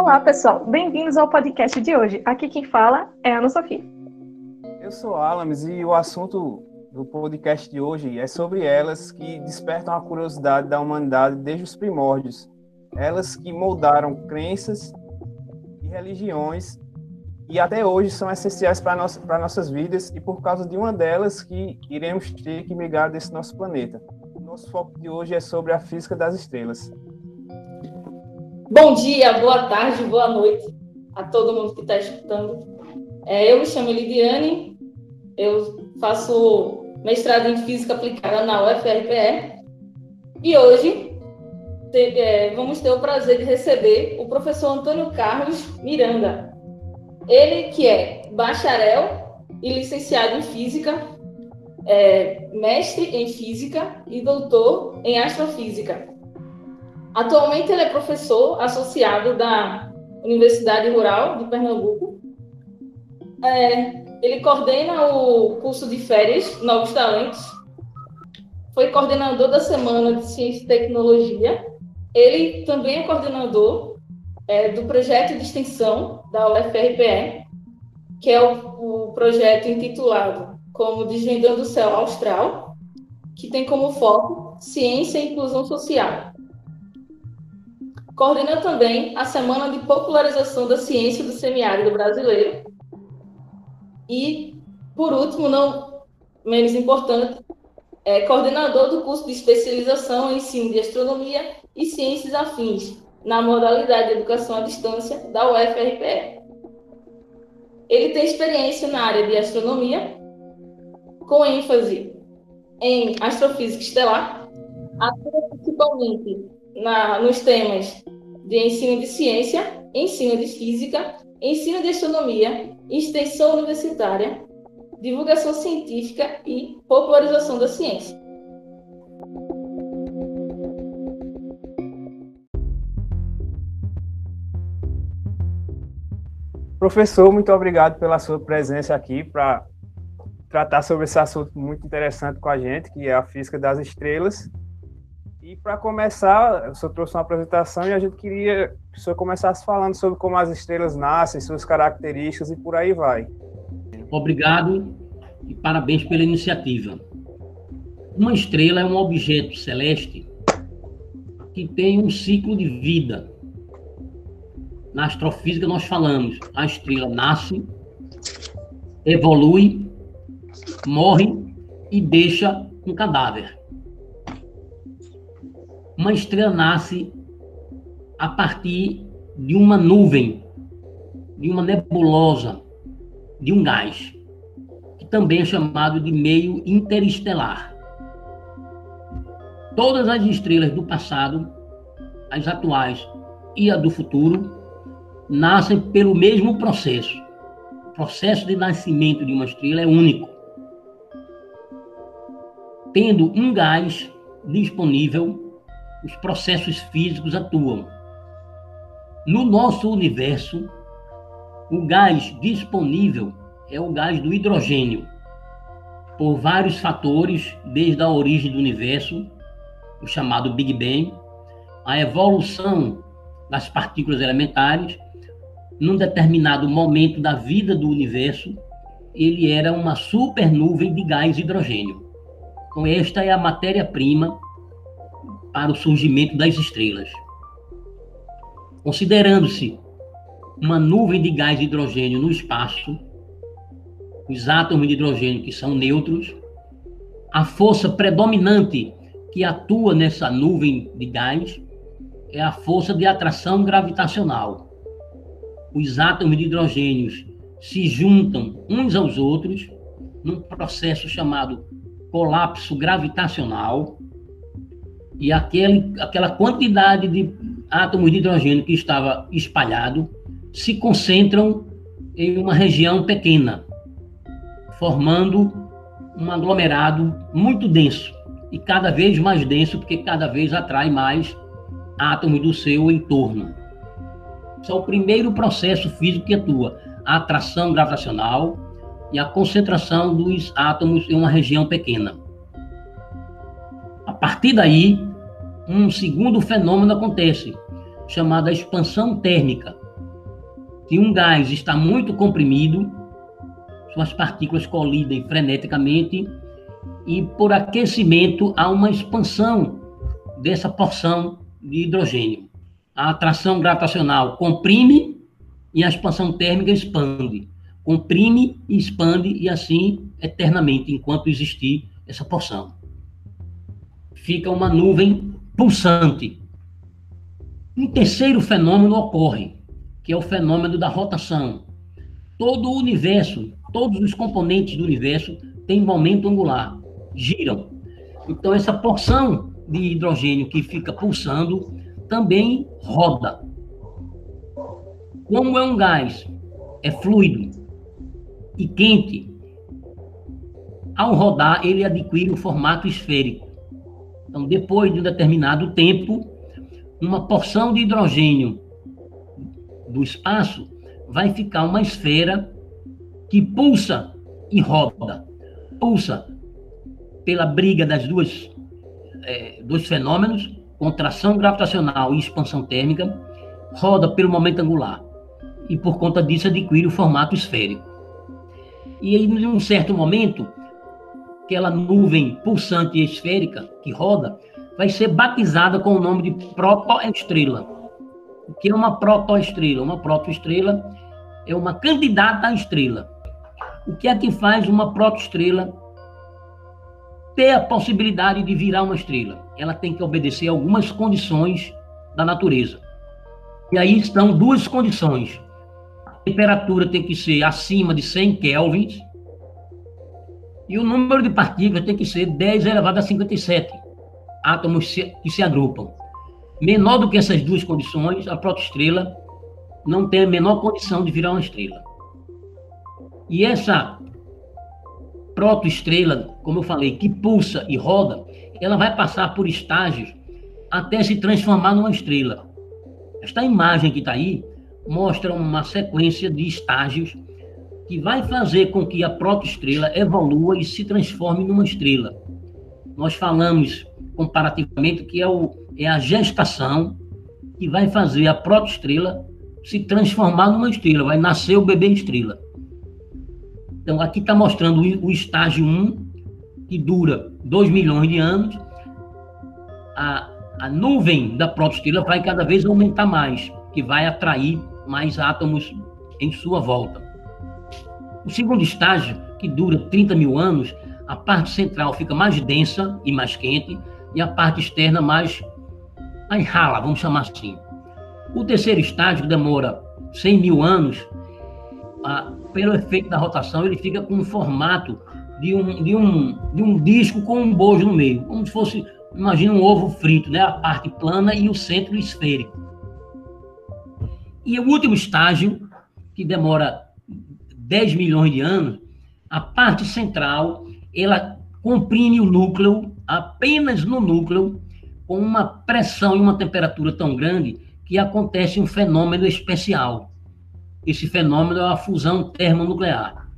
Olá, pessoal. Bem-vindos ao podcast de hoje. Aqui quem fala é a Ana Sofia. Eu sou Alames e o assunto do podcast de hoje é sobre elas que despertam a curiosidade da humanidade desde os primórdios. Elas que moldaram crenças e religiões e até hoje são essenciais para nossa, para nossas vidas e por causa de uma delas que iremos ter que migrar desse nosso planeta. Nosso foco de hoje é sobre a física das estrelas. Bom dia, boa tarde, boa noite a todo mundo que está escutando. É, eu me chamo Lidiane, eu faço mestrado em Física Aplicada na UFRPE e hoje te, é, vamos ter o prazer de receber o professor Antônio Carlos Miranda. Ele que é bacharel e licenciado em Física, é, mestre em Física e doutor em Astrofísica Atualmente ele é professor associado da Universidade Rural de Pernambuco. É, ele coordena o curso de férias Novos Talentos. Foi coordenador da Semana de Ciência e Tecnologia. Ele também é coordenador é, do projeto de extensão da UFRPE, que é o, o projeto intitulado como Desvendando o Céu Austral, que tem como foco ciência e inclusão social Coordena também a Semana de Popularização da Ciência do Semiárido Brasileiro. E, por último, não menos importante, é coordenador do curso de especialização em ensino de astronomia e ciências afins, na modalidade de educação à distância da UFRPE. Ele tem experiência na área de astronomia, com ênfase em astrofísica estelar, atua principalmente na, nos temas de ensino de ciência, ensino de física, ensino de astronomia, extensão universitária, divulgação científica e popularização da ciência. Professor, muito obrigado pela sua presença aqui para tratar sobre esse assunto muito interessante com a gente, que é a física das estrelas. E para começar, o senhor trouxe uma apresentação e a gente queria que o senhor começasse falando sobre como as estrelas nascem, suas características e por aí vai. Obrigado e parabéns pela iniciativa. Uma estrela é um objeto celeste que tem um ciclo de vida. Na astrofísica nós falamos, a estrela nasce, evolui, morre e deixa um cadáver. Uma estrela nasce a partir de uma nuvem, de uma nebulosa, de um gás, que também é chamado de meio interestelar. Todas as estrelas do passado, as atuais e a do futuro, nascem pelo mesmo processo. O processo de nascimento de uma estrela é único. Tendo um gás disponível os processos físicos atuam. No nosso universo, o gás disponível é o gás do hidrogênio, por vários fatores, desde a origem do universo, o chamado Big Bang, a evolução das partículas elementares, num determinado momento da vida do universo, ele era uma supernuvem de gás hidrogênio. Então, esta é a matéria-prima para o surgimento das estrelas. Considerando-se uma nuvem de gás de hidrogênio no espaço, os átomos de hidrogênio que são neutros, a força predominante que atua nessa nuvem de gás é a força de atração gravitacional. Os átomos de hidrogênio se juntam uns aos outros num processo chamado colapso gravitacional, e aquele, aquela quantidade de átomos de hidrogênio que estava espalhado se concentram em uma região pequena, formando um aglomerado muito denso e cada vez mais denso, porque cada vez atrai mais átomos do seu entorno. Esse é o primeiro processo físico que atua, a atração gravitacional e a concentração dos átomos em uma região pequena. A partir daí, um segundo fenômeno acontece, chamado expansão térmica, Se um gás está muito comprimido, suas partículas colidem freneticamente e por aquecimento há uma expansão dessa porção de hidrogênio. A atração gravitacional comprime e a expansão térmica expande. Comprime e expande e assim eternamente, enquanto existir essa porção. Fica uma nuvem pulsante. Um terceiro fenômeno ocorre, que é o fenômeno da rotação. Todo o universo, todos os componentes do universo têm momento angular, giram. Então, essa porção de hidrogênio que fica pulsando também roda. Como é um gás, é fluido e quente, ao rodar ele adquire o formato esférico. Então, depois de um determinado tempo, uma porção de hidrogênio do espaço vai ficar uma esfera que pulsa e roda. Pulsa pela briga das duas é, dois fenômenos, contração gravitacional e expansão térmica, roda pelo momento angular e por conta disso adquire o formato esférico. E aí, em um certo momento, aquela nuvem pulsante e esférica que roda vai ser batizada com o nome de protoestrela. O que é uma protoestrela? Uma protoestrela é uma candidata à estrela. O que é que faz uma protoestrela ter a possibilidade de virar uma estrela? Ela tem que obedecer algumas condições da natureza. E aí estão duas condições. A temperatura tem que ser acima de 100 kelvins e o número de partículas tem que ser 10 elevado a 57 átomos que se agrupam. Menor do que essas duas condições, a protoestrela não tem a menor condição de virar uma estrela. E essa protoestrela, como eu falei, que pulsa e roda, ela vai passar por estágios até se transformar numa estrela. Esta imagem que está aí mostra uma sequência de estágios que vai fazer com que a protoestrela evolua e se transforme numa estrela. Nós falamos comparativamente que é, o, é a gestação que vai fazer a protoestrela se transformar numa estrela, vai nascer o bebê estrela. Então, aqui está mostrando o estágio 1, que dura 2 milhões de anos. A, a nuvem da protoestrela vai cada vez aumentar mais, que vai atrair mais átomos em sua volta. O segundo estágio, que dura 30 mil anos, a parte central fica mais densa e mais quente, e a parte externa mais, mais rala, vamos chamar assim. O terceiro estágio, que demora 100 mil anos, a, pelo efeito da rotação, ele fica com um formato de um, de um, de um disco com um bojo no meio, como se fosse, imagina um ovo frito, né? a parte plana e o centro esférico. E o último estágio, que demora 10 milhões de anos, a parte central, ela comprime o núcleo, apenas no núcleo, com uma pressão e uma temperatura tão grande que acontece um fenômeno especial. Esse fenômeno é a fusão termonuclear.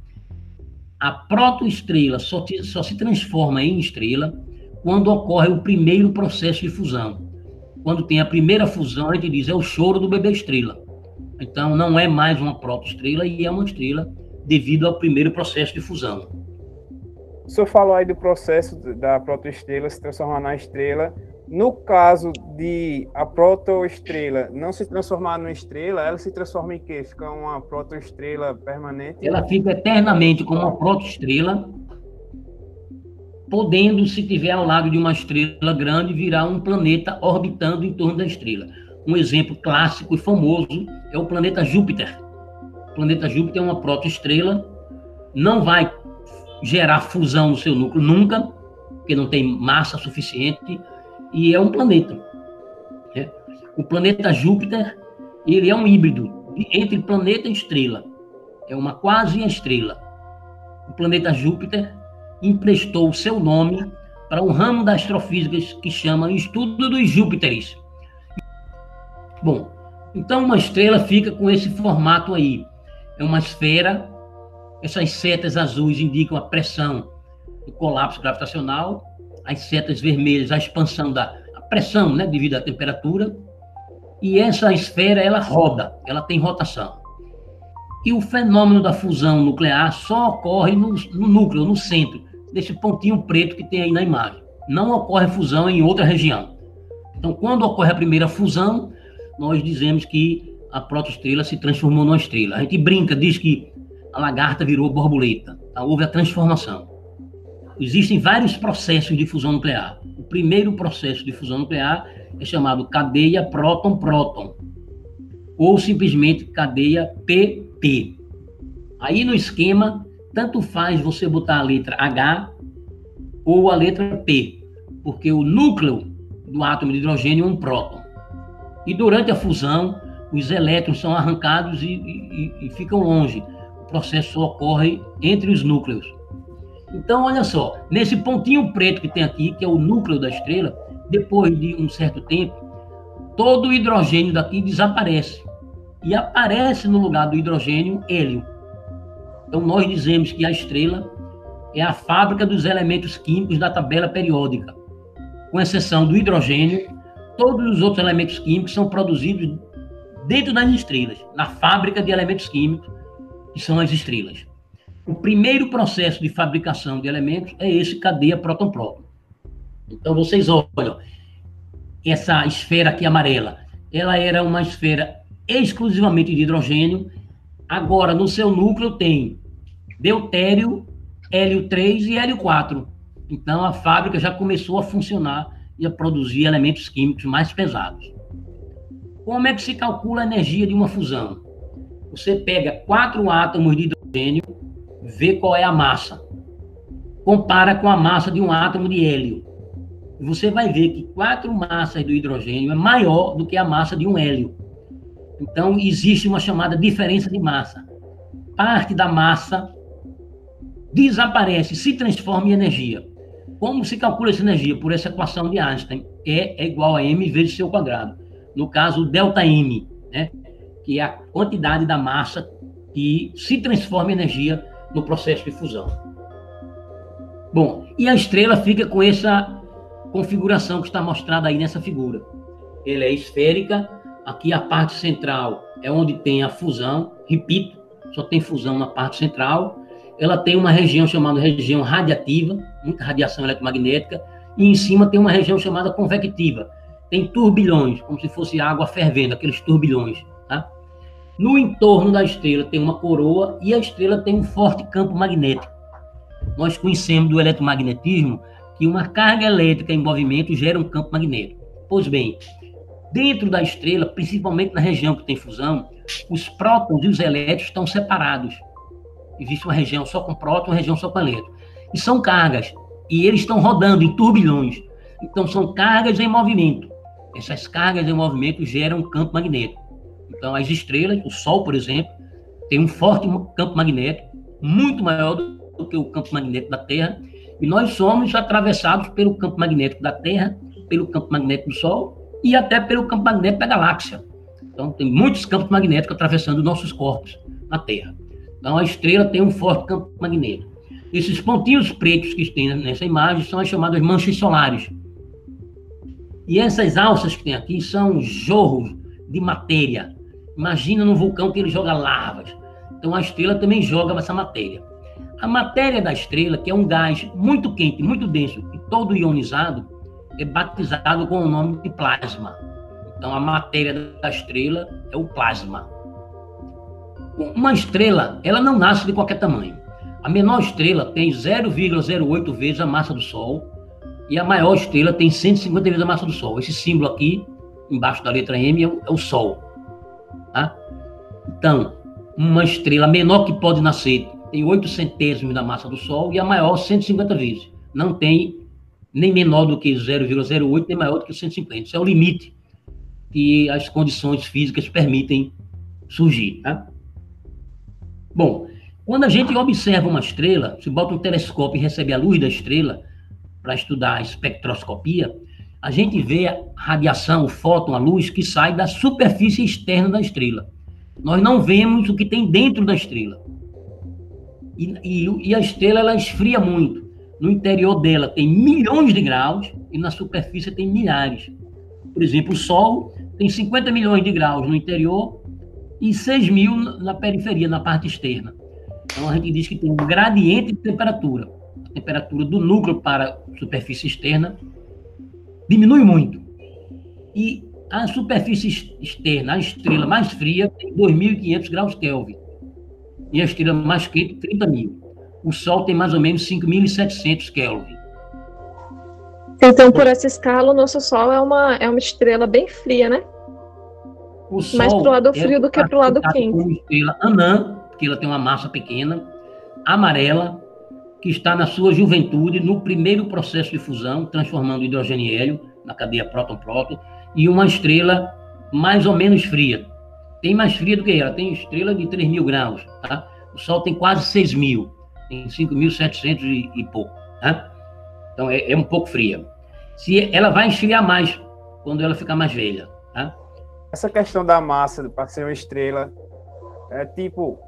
A protoestrela só, só se transforma em estrela quando ocorre o primeiro processo de fusão. Quando tem a primeira fusão, a gente diz é o choro do bebê estrela. Então, não é mais uma protoestrela e é uma estrela devido ao primeiro processo de fusão. O senhor falou aí do processo da protoestrela se transformar na estrela. No caso de a protoestrela não se transformar numa estrela, ela se transforma em quê? Fica uma protoestrela permanente? Ela fica eternamente como uma protoestrela, podendo, se tiver ao lado de uma estrela grande, virar um planeta orbitando em torno da estrela. Um exemplo clássico e famoso é o planeta Júpiter. O planeta Júpiter é uma protoestrela, não vai gerar fusão no seu núcleo nunca, porque não tem massa suficiente, e é um planeta. Né? O planeta Júpiter, ele é um híbrido entre planeta e estrela. É uma quase estrela. O planeta Júpiter emprestou o seu nome para um ramo da astrofísica que chama Estudo dos Júpiteres. Bom, então uma estrela fica com esse formato aí. É uma esfera essas setas azuis indicam a pressão do colapso gravitacional, as setas vermelhas a expansão da a pressão, né, devido à temperatura. E essa esfera ela roda, ela tem rotação. E o fenômeno da fusão nuclear só ocorre no, no núcleo, no centro, desse pontinho preto que tem aí na imagem. Não ocorre fusão em outra região. Então, quando ocorre a primeira fusão, nós dizemos que a protoestrela se transformou numa estrela. A gente brinca, diz que a lagarta virou borboleta. Tá? Houve a transformação. Existem vários processos de fusão nuclear. O primeiro processo de fusão nuclear é chamado cadeia próton-próton, ou simplesmente cadeia PP. Aí no esquema, tanto faz você botar a letra H ou a letra P, porque o núcleo do átomo de hidrogênio é um próton. E durante a fusão, os elétrons são arrancados e, e, e ficam longe. O processo ocorre entre os núcleos. Então, olha só, nesse pontinho preto que tem aqui, que é o núcleo da estrela, depois de um certo tempo, todo o hidrogênio daqui desaparece. E aparece no lugar do hidrogênio hélio. Então, nós dizemos que a estrela é a fábrica dos elementos químicos da tabela periódica. Com exceção do hidrogênio, todos os outros elementos químicos são produzidos dentro das estrelas, na fábrica de elementos químicos, que são as estrelas. O primeiro processo de fabricação de elementos é esse cadeia próton-próton. Então vocês olham, essa esfera aqui amarela, ela era uma esfera exclusivamente de hidrogênio. Agora, no seu núcleo tem deutério, hélio 3 e hélio 4. Então a fábrica já começou a funcionar e a produzir elementos químicos mais pesados. Como é que se calcula a energia de uma fusão? Você pega quatro átomos de hidrogênio vê qual é a massa. Compara com a massa de um átomo de hélio. Você vai ver que quatro massas do hidrogênio é maior do que a massa de um hélio. Então, existe uma chamada diferença de massa. Parte da massa desaparece, se transforma em energia. Como se calcula essa energia? Por essa equação de Einstein. E é igual a m vezes seu quadrado. No caso, delta m, né? que é a quantidade da massa que se transforma em energia no processo de fusão. Bom, e a estrela fica com essa configuração que está mostrada aí nessa figura. Ela é esférica, aqui a parte central é onde tem a fusão, repito, só tem fusão na parte central. Ela tem uma região chamada região radiativa, radiação eletromagnética, e em cima tem uma região chamada convectiva. Tem turbilhões, como se fosse água fervendo, aqueles turbilhões. Tá? No entorno da estrela tem uma coroa e a estrela tem um forte campo magnético. Nós conhecemos do eletromagnetismo que uma carga elétrica em movimento gera um campo magnético. Pois bem, dentro da estrela, principalmente na região que tem fusão, os prótons e os elétrons estão separados. Existe uma região só com próton, uma região só com elétron. E são cargas. E eles estão rodando em turbilhões. Então, são cargas em movimento. Essas cargas em movimento geram um campo magnético. Então, as estrelas, o Sol, por exemplo, tem um forte campo magnético, muito maior do que o campo magnético da Terra, e nós somos atravessados pelo campo magnético da Terra, pelo campo magnético do Sol e até pelo campo magnético da galáxia. Então, tem muitos campos magnéticos atravessando nossos corpos na Terra. Então, a estrela tem um forte campo magnético. Esses pontinhos pretos que tem nessa imagem são as chamadas manchas solares. E essas alças que tem aqui são jorros de matéria Imagina num vulcão que ele joga lavas. Então a estrela também joga essa matéria. A matéria da estrela, que é um gás muito quente, muito denso e todo ionizado, é batizado com o nome de plasma. Então a matéria da estrela é o plasma. Uma estrela, ela não nasce de qualquer tamanho. A menor estrela tem 0,08 vezes a massa do Sol e a maior estrela tem 150 vezes a massa do Sol. Esse símbolo aqui, embaixo da letra M, é o, é Sol. Tá? Então, uma estrela menor que pode nascer tem 8 centésimos da massa do Sol e a maior 150 vezes. Não tem nem menor do que 0,08, nem maior do que 150. Isso é o limite que as condições físicas permitem surgir. Tá? Bom, quando a gente observa uma estrela, se bota um telescópio e recebe a luz da estrela para estudar a espectroscopia, a gente vê a radiação, o fóton, a luz que sai da superfície externa da estrela. Nós não vemos o que tem dentro da estrela. E, e, e a estrela ela esfria muito. No interior dela tem milhões de graus e na superfície tem milhares. Por exemplo, o Sol tem 50 milhões de graus no interior e 6 mil na periferia, na parte externa. Então a gente diz que tem um gradiente de temperatura. A temperatura do núcleo para a superfície externa diminui muito. E a superfície externa, a estrela mais fria, tem 2.500 graus Kelvin. E a estrela mais quente, 30 mil. O Sol tem mais ou menos 5.700 Kelvin. Então, por essa escala, o nosso Sol é uma, é uma estrela bem fria, né? O Sol Mais pro lado frio é do que pro lado classificado quente. Como estrela anã, ela tem uma massa pequena, amarela, que está na sua juventude, no primeiro processo de fusão, transformando hidrogênio e hélio na cadeia próton-próton, e uma estrela mais ou menos fria. Tem mais fria do que ela, tem estrela de 3 mil graus, tá? O Sol tem quase 6 mil, tem 5.700 e, e pouco, tá? Então é, é um pouco fria. Se ela vai esfriar mais quando ela ficar mais velha, tá? Essa questão da massa para ser uma estrela é tipo,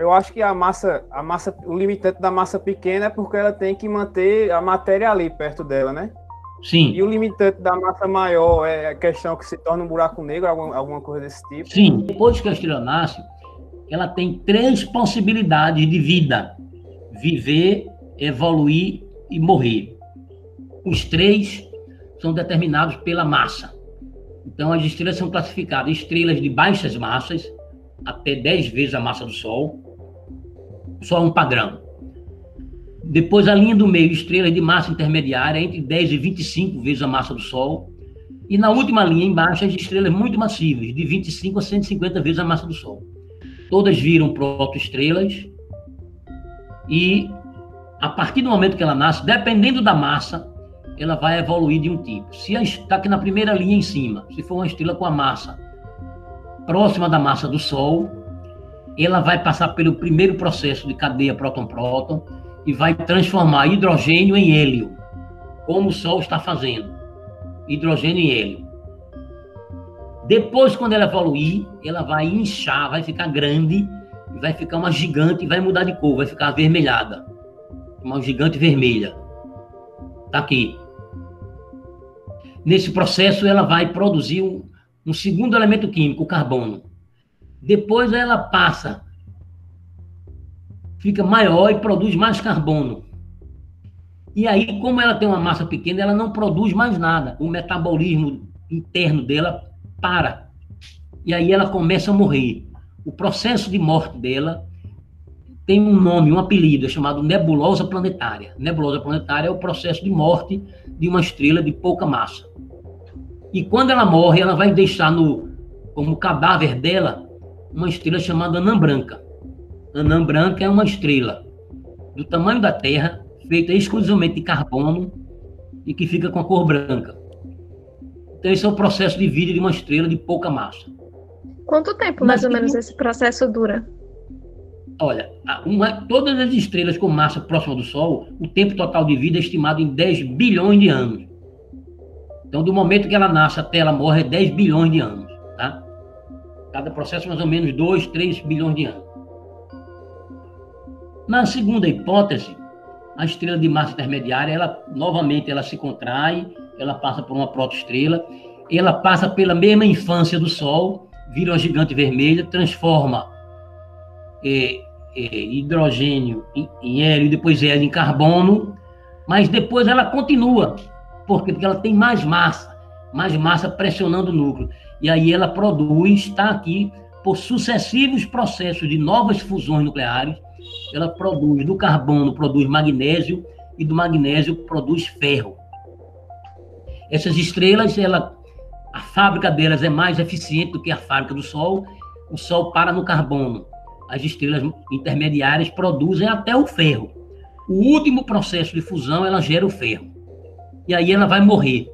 eu acho que a massa, a massa, o limitante da massa pequena é porque ela tem que manter a matéria ali perto dela, né? Sim. E o limitante da massa maior é a questão que se torna um buraco negro, alguma, alguma coisa desse tipo. Sim, depois que a estrela nasce, ela tem três possibilidades de vida: viver, evoluir e morrer. Os três são determinados pela massa. Então, as estrelas são classificadas estrelas de baixas massas, até 10 vezes a massa do Sol. Só um padrão. Depois, a linha do meio, estrelas de massa intermediária, entre 10 e 25 vezes a massa do Sol. E na última linha, embaixo, as estrelas muito massivas, de 25 a 150 vezes a massa do Sol. Todas viram protoestrelas. E, a partir do momento que ela nasce, dependendo da massa, ela vai evoluir de um tipo. Se está aqui na primeira linha em cima, se for uma estrela com a massa próxima da massa do Sol, ela vai passar pelo primeiro processo de cadeia próton-próton e vai transformar hidrogênio em hélio, como o Sol está fazendo. Hidrogênio em hélio. Depois, quando ela evoluir, ela vai inchar, vai ficar grande, vai ficar uma gigante e vai mudar de cor, vai ficar avermelhada. Uma gigante vermelha. Tá aqui. Nesse processo, ela vai produzir um, um segundo elemento químico, o carbono. Depois, ela passa, fica maior e produz mais carbono. E aí, como ela tem uma massa pequena, ela não produz mais nada. O metabolismo interno dela para. E aí ela começa a morrer. O processo de morte dela tem um nome, um apelido, é chamado nebulosa planetária. Nebulosa planetária é o processo de morte de uma estrela de pouca massa. E quando ela morre, ela vai deixar no como cadáver dela uma estrela chamada anã branca. Anã branca é uma estrela do tamanho da Terra, feita exclusivamente de carbono e que fica com a cor branca. Então, esse é o processo de vida de uma estrela de pouca massa. Quanto tempo, mais ou menos, esse processo dura? Olha, uma, todas as estrelas com massa próxima do Sol, o tempo total de vida é estimado em 10 bilhões de anos. Então, do momento que ela nasce até ela morre, é 10 bilhões de anos. Cada processo, mais ou menos 2, 3 bilhões de anos. Na segunda hipótese, a estrela de massa intermediária, ela novamente ela se contrai, ela passa por uma protoestrela, ela passa pela mesma infância do Sol, vira uma gigante vermelha, transforma é, é, hidrogênio em, em hélio, depois hélio em carbono, mas depois ela continua, por quê? porque ela tem mais massa, mais massa pressionando o núcleo, e aí ela produz, está aqui, por sucessivos processos de novas fusões nucleares, ela produz, do carbono produz magnésio, e do magnésio produz ferro. Essas estrelas, ela, a fábrica delas é mais eficiente do que a fábrica do Sol. O Sol para no carbono. As estrelas intermediárias produzem até o ferro. O último processo de fusão, ela gera o ferro. E aí ela vai morrer.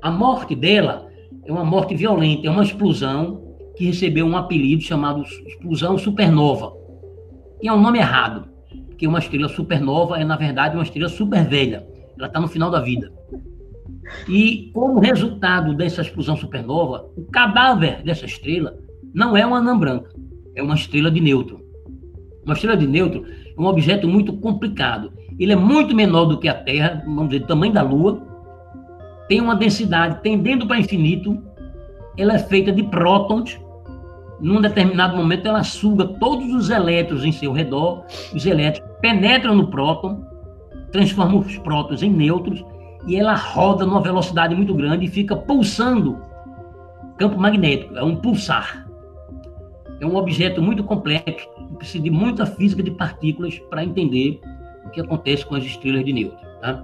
A morte dela é uma morte violenta, é uma explosão que recebeu um apelido chamado explosão supernova. E é um nome errado, porque uma estrela supernova é, na verdade, uma estrela super velha. Ela está no final da vida. E como resultado dessa explosão supernova, o cadáver dessa estrela não é uma anã branca, é uma estrela de nêutron. Uma estrela de nêutron é um objeto muito complicado. Ele é muito menor do que a Terra, vamos dizer, do tamanho da Lua, tem uma densidade tendendo para infinito, ela é feita de prótons num determinado momento, ela suga todos os elétrons em seu redor, os elétrons penetram no próton, transformam os prótons em nêutrons, e ela roda numa velocidade muito grande e fica pulsando campo magnético, é um pulsar. É um objeto muito complexo, precisa de muita física de partículas para entender o que acontece com as estrelas de nêutrons. Tá?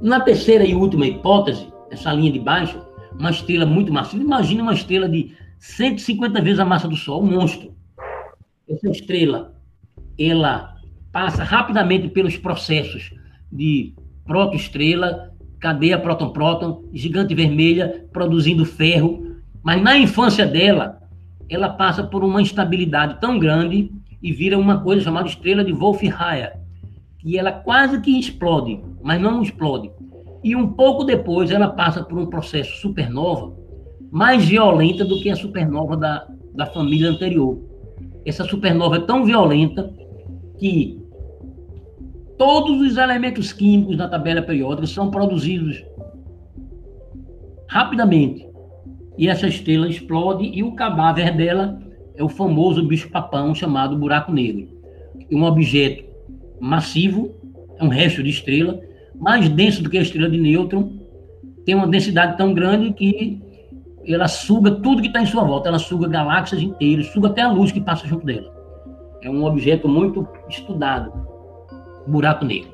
Na terceira e última hipótese, essa linha de baixo, uma estrela muito massiva, imagine uma estrela de 150 vezes a massa do Sol, um monstro. Essa estrela, ela passa rapidamente pelos processos de protoestrela, cadeia próton-próton, gigante vermelha, produzindo ferro, mas na infância dela, ela passa por uma instabilidade tão grande e vira uma coisa chamada estrela de Wolf-Rayet, que ela quase que explode, mas não explode. E um pouco depois ela passa por um processo supernova mais violenta do que a supernova da, da família anterior. Essa supernova é tão violenta que todos os elementos químicos da tabela periódica são produzidos rapidamente. E essa estrela explode e o cadáver dela é o famoso bicho-papão chamado buraco negro. Um objeto massivo, é um resto de estrela, mais denso do que a estrela de nêutron, tem uma densidade tão grande que ela suga tudo que está em sua volta, ela suga galáxias inteiras, suga até a luz que passa junto dela. É um objeto muito estudado, buraco negro.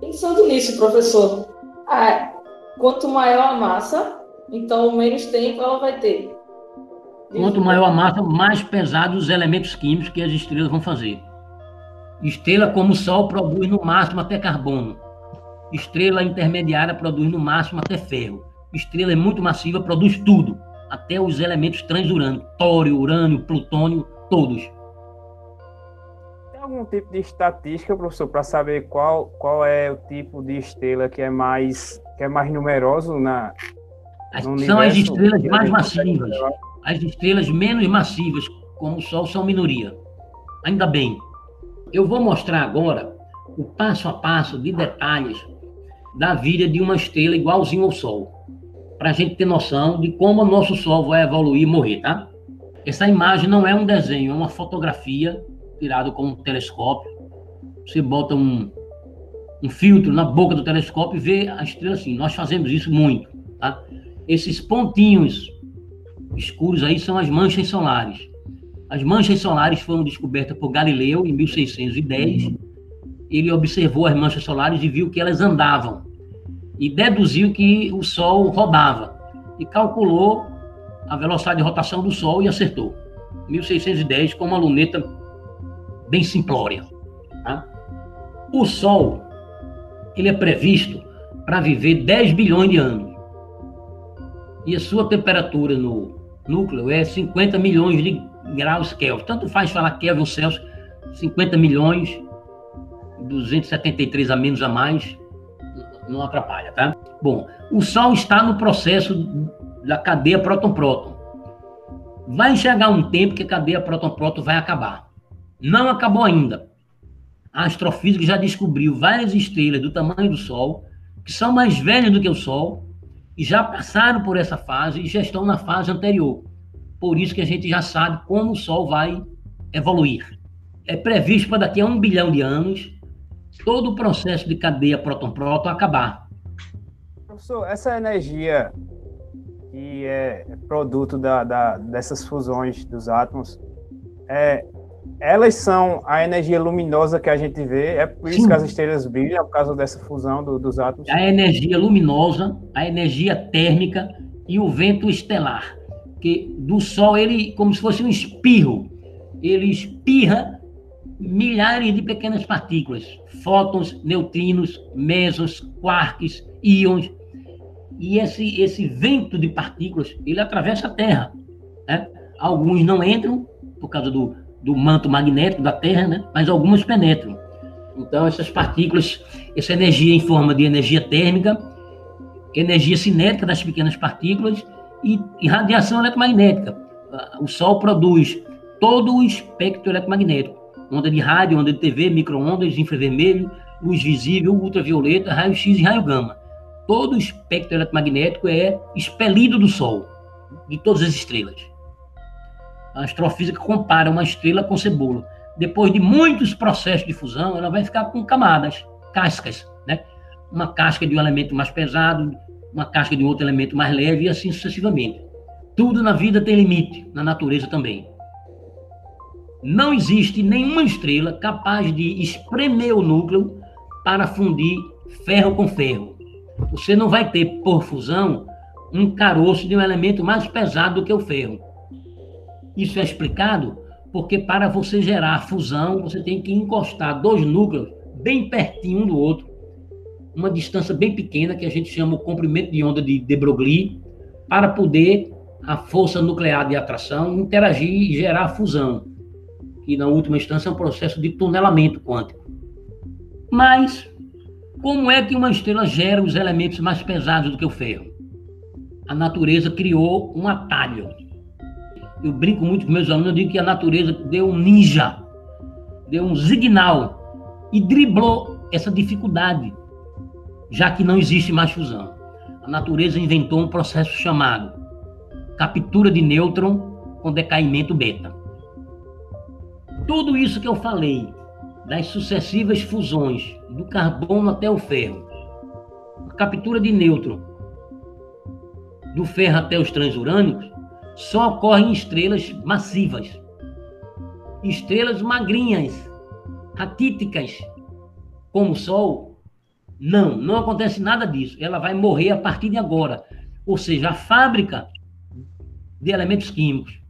Pensando nisso, professor, ah, quanto maior a massa, então menos tempo ela vai ter. Quanto maior a massa, mais pesados os elementos químicos que as estrelas vão fazer. Estrela como o Sol produz no máximo até carbono. Estrela intermediária produz no máximo até ferro. Estrela é muito massiva, produz tudo, até os elementos transurânicos, tório, urânio, plutônio, todos. Tem algum tipo de estatística, professor, para saber qual, qual é o tipo de estrela que é mais que é mais numeroso na são as estrelas mais massivas. As estrelas menos massivas, como o Sol, são minoria. Ainda bem. Eu vou mostrar agora o passo a passo de detalhes da vida de uma estrela igualzinho ao Sol, para a gente ter noção de como o nosso Sol vai evoluir e morrer, tá? Essa imagem não é um desenho, é uma fotografia tirada com um telescópio. Você bota um, um filtro na boca do telescópio e vê a estrela assim. Nós fazemos isso muito, tá? Esses pontinhos escuros aí são as manchas solares. As manchas solares foram descobertas por Galileu em 1610 ele observou as manchas solares e viu que elas andavam. E deduziu que o Sol rodava. E calculou a velocidade de rotação do Sol e acertou. 1610, com uma luneta bem simplória. Tá? O Sol, ele é previsto para viver 10 bilhões de anos. E a sua temperatura no núcleo é 50 milhões de graus Kelvin. Tanto faz falar Kelvin ou Celsius, 50 milhões 273 a menos a mais não atrapalha, tá? Bom, o Sol está no processo da cadeia próton-próton. Vai chegar um tempo que a cadeia próton-próton vai acabar. Não acabou ainda. A astrofísica já descobriu várias estrelas do tamanho do Sol, que são mais velhas do que o Sol, e já passaram por essa fase e já estão na fase anterior. Por isso que a gente já sabe como o Sol vai evoluir. É previsto para daqui a um bilhão de anos todo o processo de cadeia próton-próton acabar. Professor, essa energia que é produto da, da, dessas fusões dos átomos, é, elas são a energia luminosa que a gente vê, é por isso Sim. que as estrelas brilham, por causa dessa fusão do, dos átomos? A energia luminosa, a energia térmica e o vento estelar, que do Sol, ele, como se fosse um espirro, ele espirra milhares de pequenas partículas, fótons, neutrinos, mesons, quarks, íons. E esse, esse vento de partículas, ele atravessa a Terra. Né? Alguns não entram por causa do, do manto magnético da Terra, né? mas algumas penetram. Então, essas partículas, essa energia em forma de energia térmica, energia cinética das pequenas partículas e, e radiação eletromagnética. O Sol produz todo o espectro eletromagnético onda de rádio, onda de TV, micro-ondas, infravermelho, luz visível, ultravioleta, raio-x e raio gama. Todo o espectro eletromagnético é expelido do Sol, de todas as estrelas. A astrofísica compara uma estrela com cebola. Depois de muitos processos de fusão, ela vai ficar com camadas, cascas, né? Uma casca de um elemento mais pesado, uma casca de um outro elemento mais leve e assim sucessivamente. Tudo na vida tem limite, na natureza também. Não existe nenhuma estrela capaz de espremer o núcleo para fundir ferro com ferro. Você não vai ter, por fusão, um caroço de um elemento mais pesado do que o ferro. Isso é explicado porque para você gerar fusão, você tem que encostar dois núcleos bem pertinho um do outro, uma distância bem pequena, que a gente chama o comprimento de onda de de Broglie, para poder a força nuclear de atração interagir e gerar fusão, que na última instância é um processo de tunelamento quântico. Mas como é que uma estrela gera os elementos mais pesados do que o ferro? A natureza criou um atalho. Eu brinco muito com meus alunos, eu digo que a natureza deu um ninja, deu um signal e driblou essa dificuldade, já que não existe mais fusão. A natureza inventou um processo chamado captura de nêutron com decaimento beta. Tudo isso que eu falei das sucessivas fusões do carbono até o ferro, a captura de nêutron do ferro até os transurânicos, só ocorre em estrelas massivas. Estrelas magrinhas, ratíticas, como o Sol, não, não acontece nada disso. Ela vai morrer a partir de agora. Ou seja, a fábrica de elementos químicos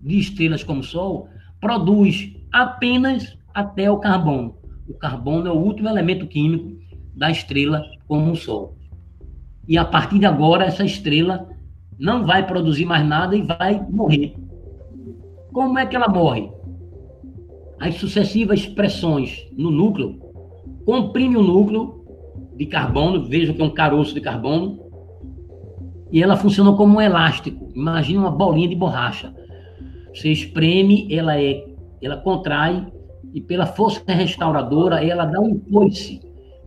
de estrelas como o Sol produz apenas até o carbono. O carbono é o último elemento químico da estrela como o Sol. E a partir de agora, essa estrela não vai produzir mais nada e vai morrer. Como é que ela morre? As sucessivas pressões no núcleo comprimem o núcleo de carbono, vejam que é um caroço de carbono, e ela funciona como um elástico. Imagina uma bolinha de borracha. Você espreme, ela é, ela contrai e pela força restauradora ela dá um coice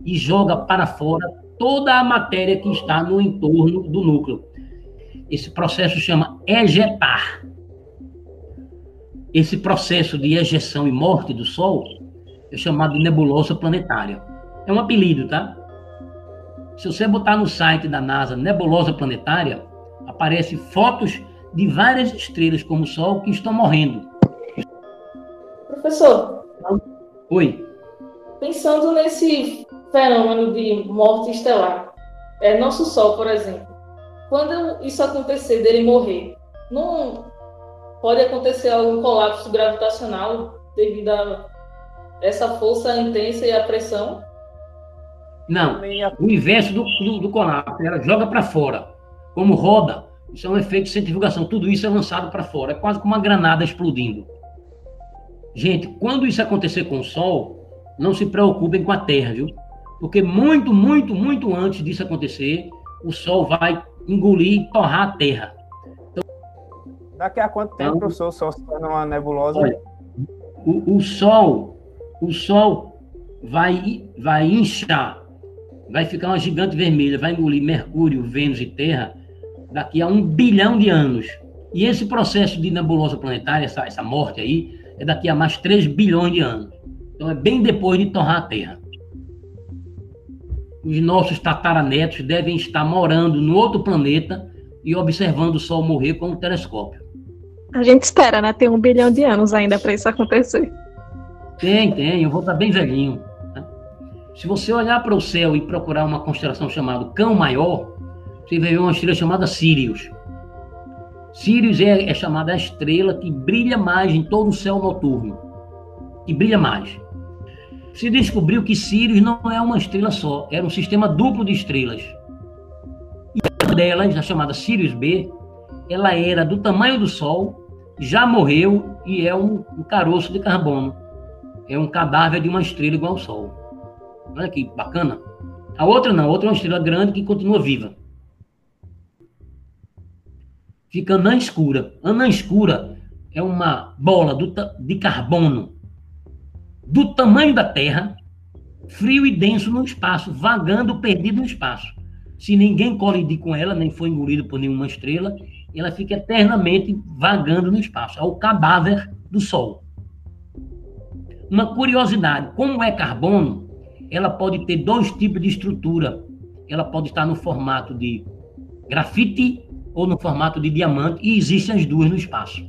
e joga para fora toda a matéria que está no entorno do núcleo. Esse processo chama ejetar. Esse processo de ejeção e morte do Sol é chamado de nebulosa planetária. É um apelido, tá? Se você botar no site da NASA nebulosa planetária, aparece fotos de várias estrelas como o Sol que estão morrendo. Professor, Oi. Pensando nesse fenômeno de morte estelar, é, nosso Sol, por exemplo, quando isso acontecer, dele morrer, não pode acontecer algum colapso gravitacional devido a essa força intensa e a pressão? Não. O inverso do, do, do colapso, ela joga para fora. Como roda, isso é um efeito de centrifugação. Tudo isso é lançado para fora. É quase como uma granada explodindo. Gente, quando isso acontecer com o Sol, não se preocupem com a Terra, viu? Porque muito, muito, muito antes disso acontecer, o Sol vai engolir e torrar a Terra. Então, Daqui a quanto tempo, então, professor, o Sol se torna uma nebulosa? Olha, o, o Sol, o Sol vai, vai inchar, vai ficar uma gigante vermelha, vai engolir Mercúrio, Vênus e Terra daqui a um bilhão de anos. E esse processo de nebulosa planetária, essa, essa morte aí, é daqui a mais 3 bilhões de anos. Então é bem depois de torrar a Terra. Os nossos tataranetos devem estar morando no outro planeta e observando o Sol morrer com um telescópio. A gente espera, né? Tem um bilhão de anos ainda para isso acontecer. Tem, tem. Eu vou estar bem velhinho. Né? Se você olhar para o céu e procurar uma constelação chamada Cão Maior, você vai ver uma estrela chamada Sirius. Sirius é, é chamada a estrela que brilha mais em todo o céu noturno. Que brilha mais. Se descobriu que Sirius não é uma estrela só, era um sistema duplo de estrelas. E uma delas, a chamada Sirius B, ela era do tamanho do Sol, já morreu e é um, um caroço de carbono. É um cadáver de uma estrela igual ao Sol. Olha que bacana. A outra não, a outra é uma estrela grande que continua viva fica anã escura. Anã escura é uma bola do, de carbono do tamanho da Terra, frio e denso no espaço, vagando perdido no espaço. se ninguém colidir com ela, nem for engolido por nenhuma estrela, ela fica eternamente vagando no espaço. É o cadáver do Sol. Uma curiosidade: como é carbono, ela pode ter dois tipos de estrutura. Ela pode estar no formato de grafite ou no formato de diamante, e existem as duas no espaço.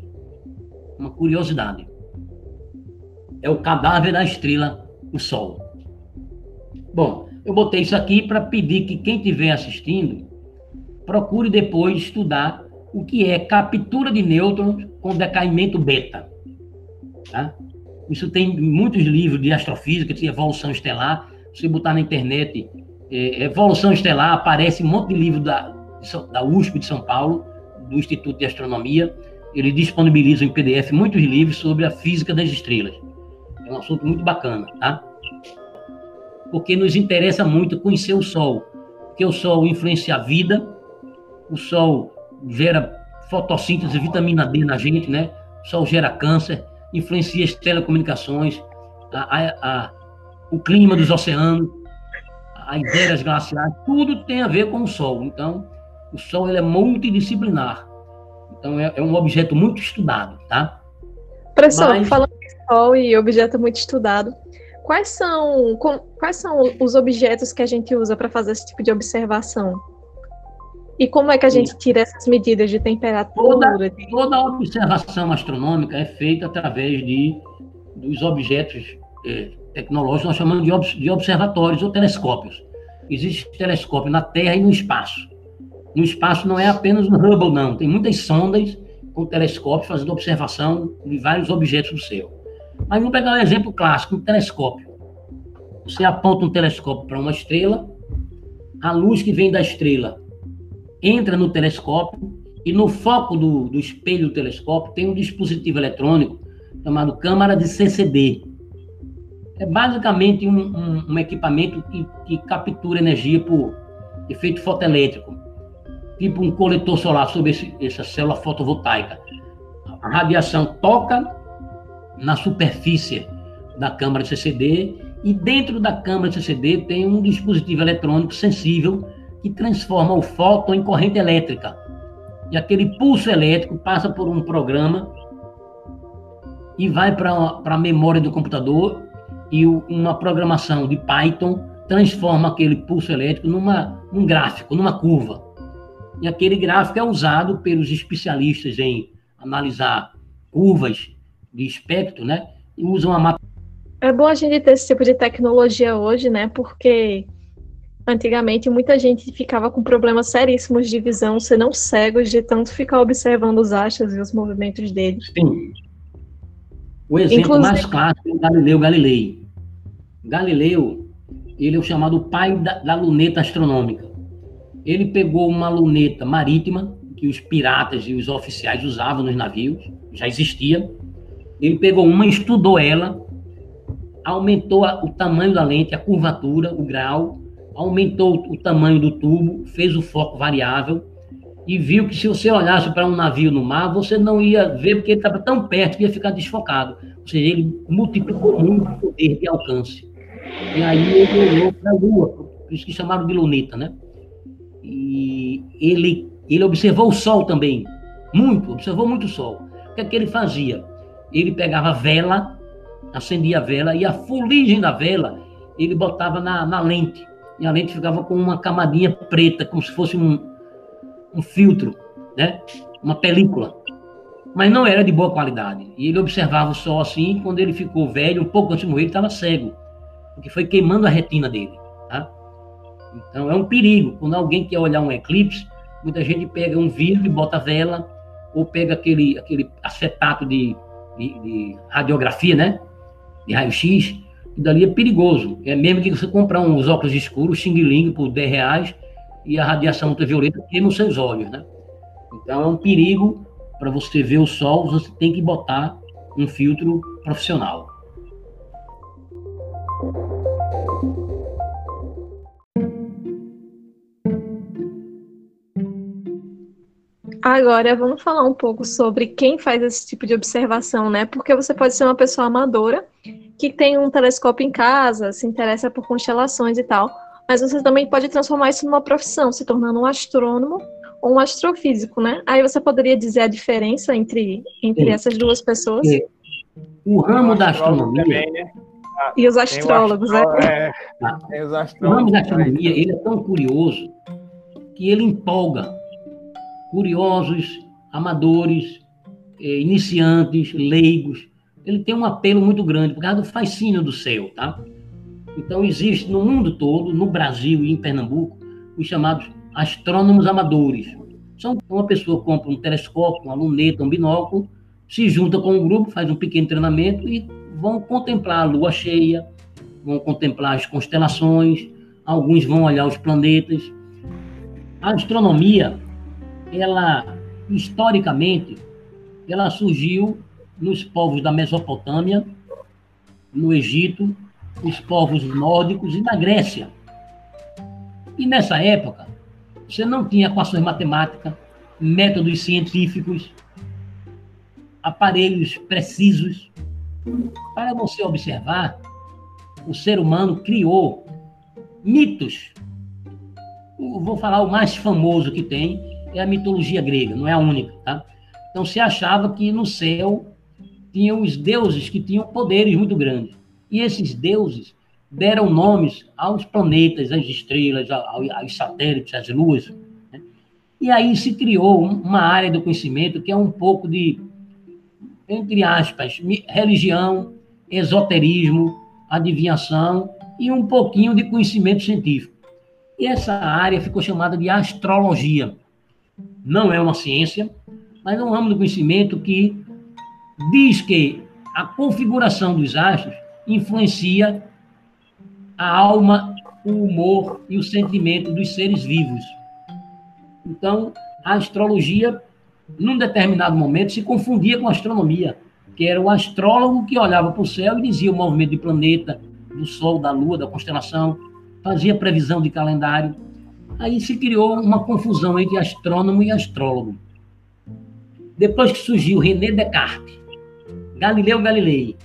Uma curiosidade. É o cadáver da estrela, o Sol. Bom, eu botei isso aqui para pedir que quem estiver assistindo procure depois estudar o que é captura de nêutrons com decaimento beta. Tá? Isso tem muitos livros de astrofísica, de evolução estelar. Se botar na internet é, evolução estelar, aparece um monte de livro da, da USP de São Paulo, do Instituto de Astronomia. Eles disponibilizam em PDF muitos livros sobre a física das estrelas. É um assunto muito bacana, tá? Porque nos interessa muito conhecer o Sol, porque o Sol influencia a vida, o Sol gera fotossíntese, vitamina D na gente, né? O Sol gera câncer, influencia as telecomunicações, a, a, a, o clima dos oceanos, as eras glaciais, tudo tem a ver com o Sol. Então, o Sol ele é multidisciplinar. Então, é, é um objeto muito estudado, tá? Professor, Mas... falando de Sol e objeto muito estudado, quais são, com, quais são os objetos que a gente usa para fazer esse tipo de observação? E como é que a gente tira essas medidas de temperatura? Toda, toda observação astronômica é feita através de, dos objetos é, tecnológicos, nós chamamos de, de observatórios ou telescópios. Existe telescópio na Terra e no espaço. No espaço não é apenas no Hubble, não. Tem muitas sondas com telescópio fazendo observação de vários objetos do céu. Mas vamos pegar um exemplo clássico, um telescópio. Você aponta um telescópio para uma estrela, a luz que vem da estrela entra no telescópio e no foco do, do espelho do telescópio tem um dispositivo eletrônico chamado câmara de CCD. É basicamente um, um, um equipamento que, que, captura energia por efeito fotoelétrico, tipo um coletor solar sobre esse, essa célula fotovoltaica. A radiação toca na superfície da câmara de CCD e dentro da câmara de CCD tem um dispositivo eletrônico sensível que transforma o fóton em corrente elétrica. E aquele pulso elétrico passa por um programa e vai para a memória do computador e uma programação de Python transforma aquele pulso elétrico numa, num gráfico, numa curva. E aquele gráfico é usado pelos especialistas em analisar curvas de espectro, né? E usam a É bom a gente ter esse tipo de tecnologia hoje, né? Porque Antigamente, muita gente ficava com problemas seríssimos de visão, ser não cegos de tanto ficar observando os astros e os movimentos deles. Sim. O exemplo Inclusive... mais clássico é o Galileu Galilei. Galileu, ele é o chamado pai da, da luneta astronômica. Ele pegou uma luneta marítima que os piratas e os oficiais usavam nos navios, já existia. Ele pegou uma, estudou ela, aumentou a, o tamanho da lente, a curvatura, o grau, aumentou o tamanho do tubo, fez o foco variável e viu que se você olhasse para um navio no mar, você não ia ver porque ele estava tão perto que ia ficar desfocado. Ou seja, ele multiplicou muito o poder de alcance. E aí ele olhou para a Lua, por isso que chamaram de luneta, né? E ele, ele observou o Sol também, muito, observou muito o Sol. O que é que ele fazia? Ele pegava vela, acendia a vela, e a fuligem da vela ele botava na, na lente e a lente ficava com uma camadinha preta, como se fosse um, um filtro, né? uma película. Mas não era de boa qualidade. E ele observava o sol assim, quando ele ficou velho, um pouco antes de morrer, ele estava cego, porque foi queimando a retina dele. Então é um perigo. Quando alguém quer olhar um eclipse, muita gente pega um vidro e bota vela, ou pega aquele, aquele acetato de, de, de radiografia, né? De raio-x, e dali é perigoso. É mesmo que você comprar uns óculos escuros, Xing Ling, por 10 reais, e a radiação ultravioleta queima os seus olhos, né? Então é um perigo para você ver o sol, você tem que botar um filtro profissional. Agora vamos falar um pouco sobre quem faz esse tipo de observação, né? Porque você pode ser uma pessoa amadora que tem um telescópio em casa, se interessa por constelações e tal, mas você também pode transformar isso numa profissão, se tornando um astrônomo ou um astrofísico, né? Aí você poderia dizer a diferença entre, entre essas duas pessoas? É. O ramo da astronomia. Também, né? e os astrólogos, né? É, é, os astrólogos. O ramo da astronomia ele é tão curioso que ele empolga curiosos, amadores, eh, iniciantes, leigos. Ele tem um apelo muito grande por causa do fascínio do céu, tá? Então existe no mundo todo, no Brasil e em Pernambuco, os chamados astrônomos amadores. São uma pessoa compra um telescópio, uma luneta, um binóculo, se junta com um grupo, faz um pequeno treinamento e vão contemplar a lua cheia, vão contemplar as constelações, alguns vão olhar os planetas. A astronomia, ela historicamente, ela surgiu nos povos da Mesopotâmia, no Egito, os povos nórdicos e na Grécia. E nessa época, você não tinha equações matemáticas, métodos científicos, aparelhos precisos. Para você observar, o ser humano criou mitos. vou falar o mais famoso que tem, é a mitologia grega, não é a única, tá? Então se achava que no céu tinham os deuses que tinham poderes muito grandes. E esses deuses deram nomes aos planetas, às estrelas, aos satélites, às luas. Né? E aí se criou uma área do conhecimento que é um pouco de, entre aspas, religião, esoterismo, adivinhação e um pouquinho de conhecimento científico. E essa área ficou chamada de astrologia. Não é uma ciência, mas é um ramo do conhecimento que diz que a configuração dos astros influencia a alma, o humor e o sentimento dos seres vivos. Então, a astrologia, num determinado momento, se confundia com a astronomia, que era o astrólogo que olhava para o céu e dizia o movimento de planeta, do Sol, da Lua, da constelação, fazia previsão de calendário. Aí se criou uma confusão entre astrônomo e astrólogo. Depois que surgiu René Descartes, Galileu Galilei,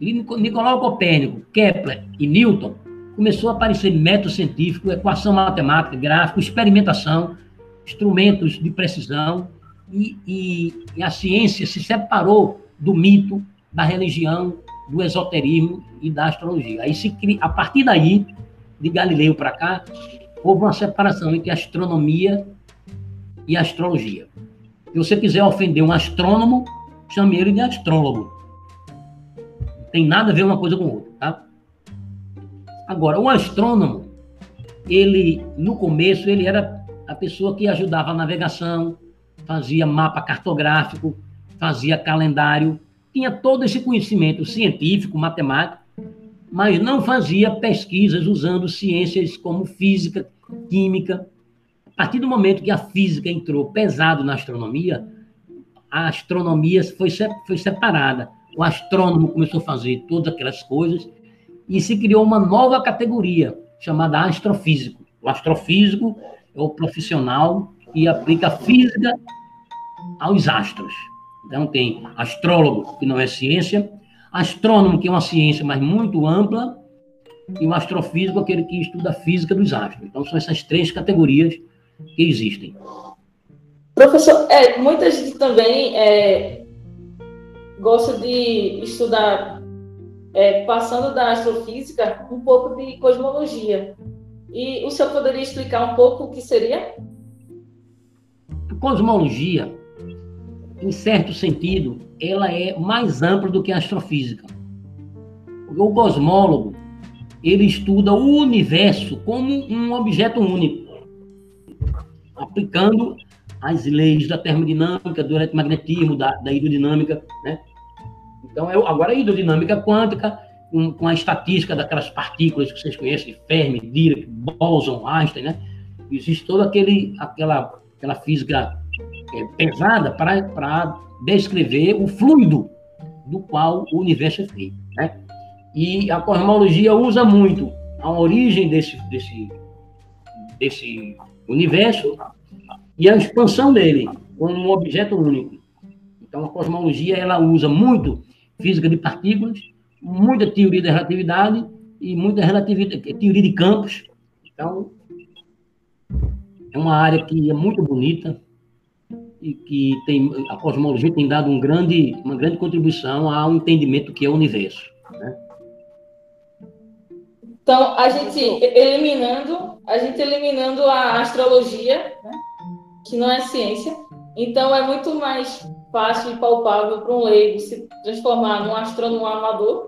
Nicolau Copérnico, Kepler e Newton, começou a aparecer método científico, equação matemática, gráfico, experimentação, instrumentos de precisão, e, e, e a ciência se separou do mito, da religião, do esoterismo e da astrologia. Aí se a partir daí, de Galileu para cá, houve uma separação entre astronomia e astrologia. Se você quiser ofender um astrônomo, chame ele de astrólogo tem nada a ver uma coisa com outra, tá? Agora, o astrônomo, ele, no começo, ele era a pessoa que ajudava a navegação, fazia mapa cartográfico, fazia calendário, tinha todo esse conhecimento científico, matemático, mas não fazia pesquisas usando ciências como física, química. A partir do momento que a física entrou pesado na astronomia, a astronomia foi, foi separada o astrônomo começou a fazer todas aquelas coisas e se criou uma nova categoria chamada astrofísico. O astrofísico é o profissional que aplica física aos astros. Então tem astrólogo, que não é ciência, astrônomo, que é uma ciência, mas muito ampla, e o astrofísico, aquele que estuda a física dos astros. Então são essas três categorias que existem. Professor, é, muita gente também é, gosto de estudar, é, passando da astrofísica, um pouco de cosmologia. E o senhor poderia explicar um pouco o que seria? Cosmologia, em certo sentido, ela é mais ampla do que a astrofísica. O cosmólogo, ele estuda o universo como um objeto único, aplicando as leis da termodinâmica, do eletromagnetismo, da, da hidrodinâmica, né? Então, eu, agora a hidrodinâmica quântica, com, com, a estatística daquelas partículas que vocês conhecem, Fermi, Dirac, Boson, Einstein, né? Existe toda aquele, aquela, aquela física é, pesada para descrever o fluido do qual o universo é feito, né? E a cosmologia usa muito a origem desse, desse, desse universo e a expansão dele como um objeto único. Então, a cosmologia ela usa muito física de partículas, muita teoria da relatividade e muita relatividade, teoria de campos. Então, é uma área que é muito bonita e que tem, a cosmologia tem dado um grande, uma grande contribuição ao entendimento que é o universo. Então, a gente eliminando, a gente eliminando a astrologia, né? que não é ciência, então é muito mais fácil e palpável para um leigo se transformar num astrônomo amador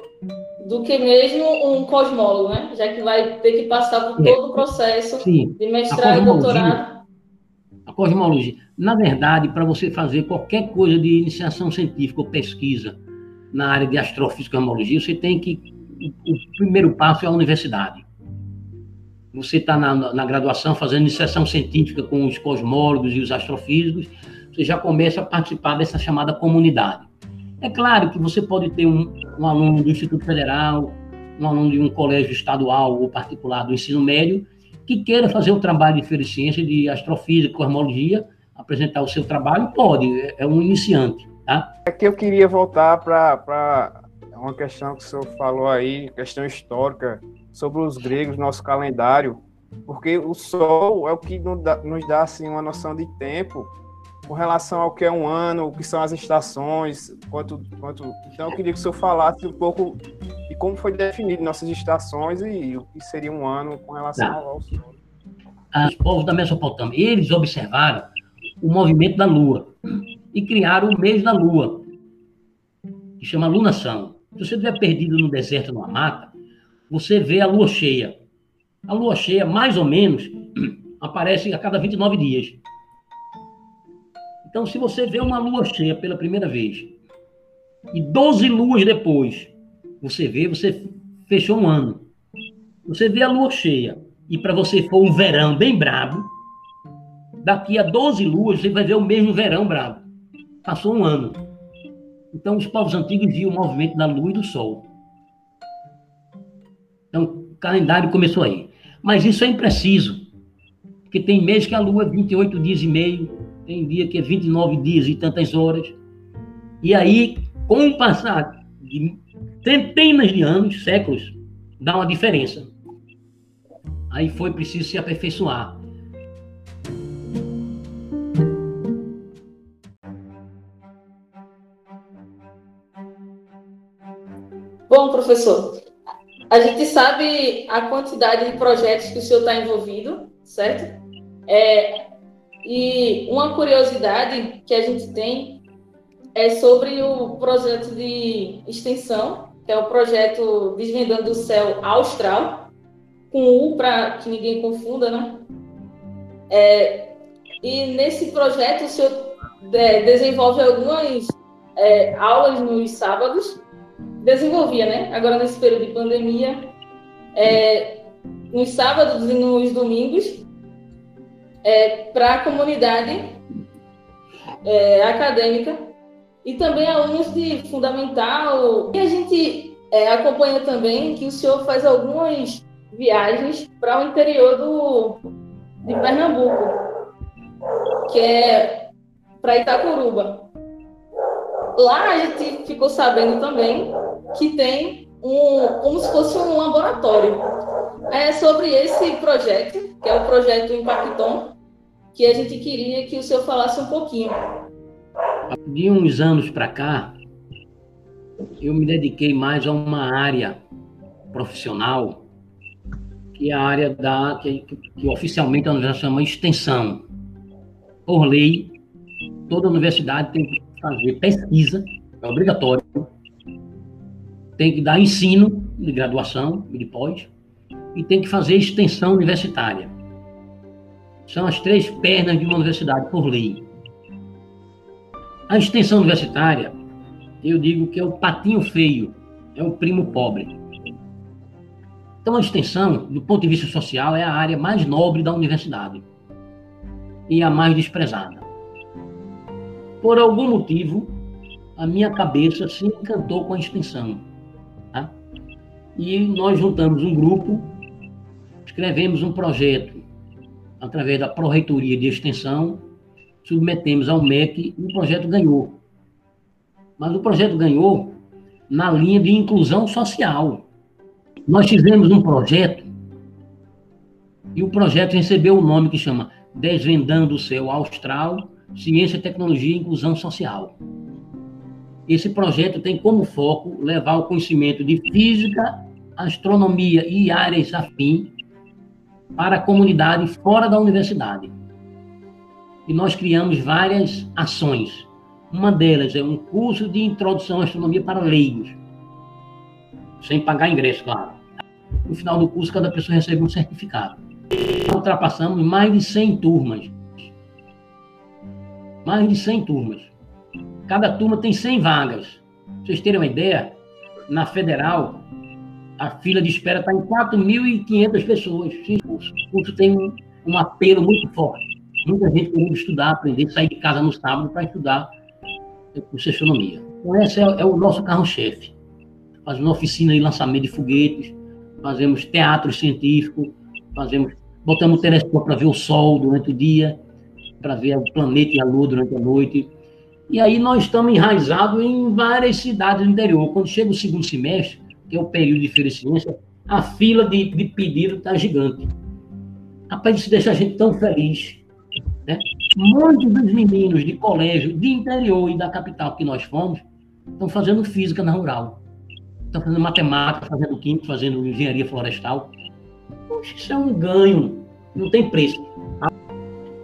do que mesmo um cosmólogo, né? Já que vai ter que passar por todo o processo Sim. de mestrado e doutorado. A cosmologia. Na verdade, para você fazer qualquer coisa de iniciação científica ou pesquisa na área de astrofísica e cosmologia, você tem que. O primeiro passo é a universidade. Você está na, na graduação fazendo iniciação científica com os cosmólogos e os astrofísicos, você já começa a participar dessa chamada comunidade. É claro que você pode ter um, um aluno do Instituto Federal, um aluno de um colégio estadual ou particular do ensino médio, que queira fazer o trabalho de feiriciência, de astrofísica, cosmologia, apresentar o seu trabalho, pode, é, é um iniciante. Tá? É que eu queria voltar para uma questão que o senhor falou aí, questão histórica, sobre os gregos, nosso calendário, porque o Sol é o que nos dá, nos dá assim, uma noção de tempo com relação ao que é um ano, o que são as estações, quanto, quanto... Então eu queria que o senhor falasse um pouco de como foi definido nossas estações e, o que seria um ano com relação tá. ao Sol. Os povos da Mesopotâmia, eles observaram o movimento da Lua e criaram o mês da Lua, que chama lunação. Se você estiver perdido no deserto, numa mata, você vê a Lua cheia. A Lua cheia, mais ou menos, aparece a cada 29 dias. Então, se você vê uma lua cheia pela primeira vez e 12 luas depois, você vê, você fechou um ano. Você vê a lua cheia e para você for um verão bem brabo, daqui a 12 luas você vai ver o mesmo verão brabo. Passou um ano. Então, os povos antigos viam o movimento da lua e do sol. Então, o calendário começou aí. Mas isso é impreciso, porque tem meses que a lua é 28 dias e meio, tem dia que é 29 dias e tantas horas. E aí, com o passar de centenas de anos, séculos, dá uma diferença. Aí foi preciso se aperfeiçoar. Bom, professor, a gente sabe a quantidade de projetos que o senhor está envolvido, certo? É, e uma curiosidade que a gente tem é sobre o projeto de extensão, que é o projeto Desvendando o Céu Austral, com U para que ninguém confunda, né? É, e nesse projeto o senhor é, desenvolve algumas é, aulas nos sábados, desenvolvia, né? Agora nesse período de pandemia, é, nos sábados e nos domingos, é, para a comunidade é, acadêmica e também alunos de fundamental. E a gente é, acompanha também que o senhor faz algumas viagens para o interior do, de Pernambuco, que é para Itacuruba. Lá a gente ficou sabendo também que tem um, como se fosse um laboratório. É sobre esse projeto, que é o projeto Impacton, que a gente queria que o senhor falasse um pouquinho. De uns anos para cá, eu me dediquei mais a uma área profissional, que é a área da que, que oficialmente universidade chama extensão. Por lei, toda universidade tem que fazer pesquisa, é obrigatório, tem que dar ensino de graduação e de pós, e tem que fazer extensão universitária. São as três pernas de uma universidade, por lei. A extensão universitária, eu digo que é o patinho feio, é o primo pobre. Então, a extensão, do ponto de vista social, é a área mais nobre da universidade e a mais desprezada. Por algum motivo, a minha cabeça se encantou com a extensão. E nós juntamos um grupo, escrevemos um projeto através da Pró-Reitoria de Extensão, submetemos ao MEC e o projeto ganhou. Mas o projeto ganhou na linha de inclusão social. Nós fizemos um projeto e o projeto recebeu o nome que chama Desvendando o Céu Austral, Ciência, Tecnologia e Inclusão Social. Esse projeto tem como foco levar o conhecimento de física, astronomia e áreas afins para a comunidade fora da universidade. E nós criamos várias ações. Uma delas é um curso de introdução à astronomia para leigos, sem pagar ingresso, claro. No final do curso, cada pessoa recebe um certificado. Ultrapassamos mais de 100 turmas. Mais de 100 turmas. Cada turma tem 100 vagas. Pra vocês terem uma ideia, na federal, a fila de espera está em 4.500 pessoas. O curso tem um, apelo muito forte. Muita gente querendo estudar, aprender, sair de casa no sábado para estudar curso de astronomia. Então, esse é, é o nosso carro-chefe. Fazemos oficina de lançamento de foguetes, fazemos teatro científico, fazemos, botamos o telescópio para ver o Sol durante o dia, para ver o planeta e a Lua durante a noite. E aí nós estamos enraizados em várias cidades do interior. Quando chega o segundo semestre, que é o período de feira de ciência, a fila de, de pedido está gigante. Rapaz, isso deixa a gente tão feliz. Né? Muitos dos meninos de colégio de interior e da capital que nós fomos estão fazendo física na rural. Estão fazendo matemática, fazendo química, fazendo engenharia florestal. Isso é um ganho, não tem preço.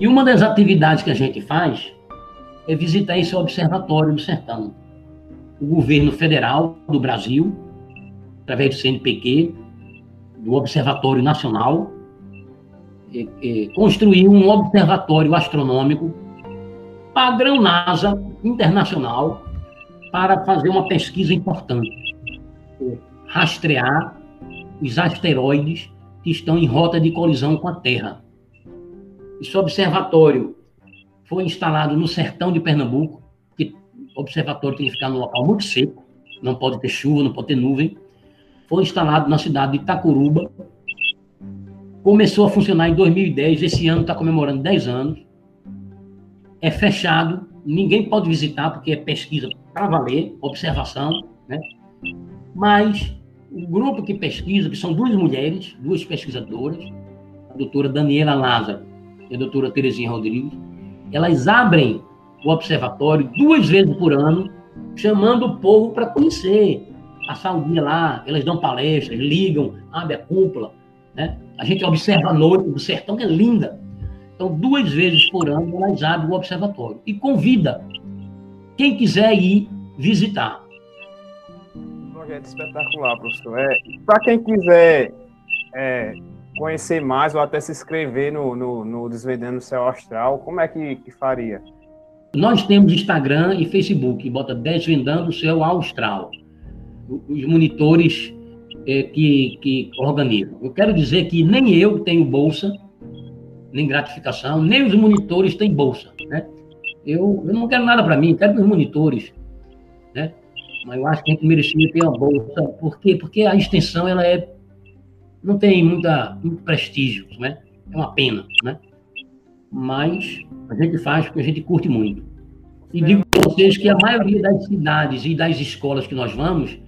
E uma das atividades que a gente faz é visitar esse observatório do sertão. O governo federal do Brasil, através do CNPq, do Observatório Nacional, é, construiu um observatório astronômico padrão NASA internacional para fazer uma pesquisa importante, é, rastrear os asteroides que estão em rota de colisão com a Terra. Esse observatório foi instalado no sertão de Pernambuco, que o observatório tem que ficar num local muito seco, não pode ter chuva, não pode ter nuvem. Foi instalado na cidade de Itacuruba. Começou a funcionar em 2010, esse ano está comemorando 10 anos. É fechado, ninguém pode visitar, porque é pesquisa para valer, observação, né? Mas o grupo que pesquisa, que são duas mulheres, duas pesquisadoras, a doutora Daniela Lázaro e a doutora Terezinha Rodrigues, elas abrem o observatório duas vezes por ano, chamando o povo para conhecer, passar o dia lá, elas dão palestras, ligam, abrem a cúpula, né? A gente observa a noite do sertão, que é linda. Então, duas vezes por ano, elas abrem o observatório e convida quem quiser ir visitar. Um projeto espetacular, professor. É, para quem quiser é, conhecer mais ou até se inscrever no, no, no Desvendando o Céu Astral, como é que, que faria? Nós temos Instagram e Facebook, bota Desvendando o Céu Astral. Os monitores é, que, que organizam. Eu quero dizer que nem eu tenho bolsa, nem gratificação, nem os monitores têm bolsa. Né? Eu, eu não quero nada para mim, quero os monitores. Né? Mas eu acho que a gente merecia ter uma bolsa. Por quê? Porque a extensão ela é não tem muita, muito prestígio, né? É uma pena, né? Mas a gente faz porque a gente curte muito. E digo para vocês que a maioria das cidades e das escolas que nós vamos,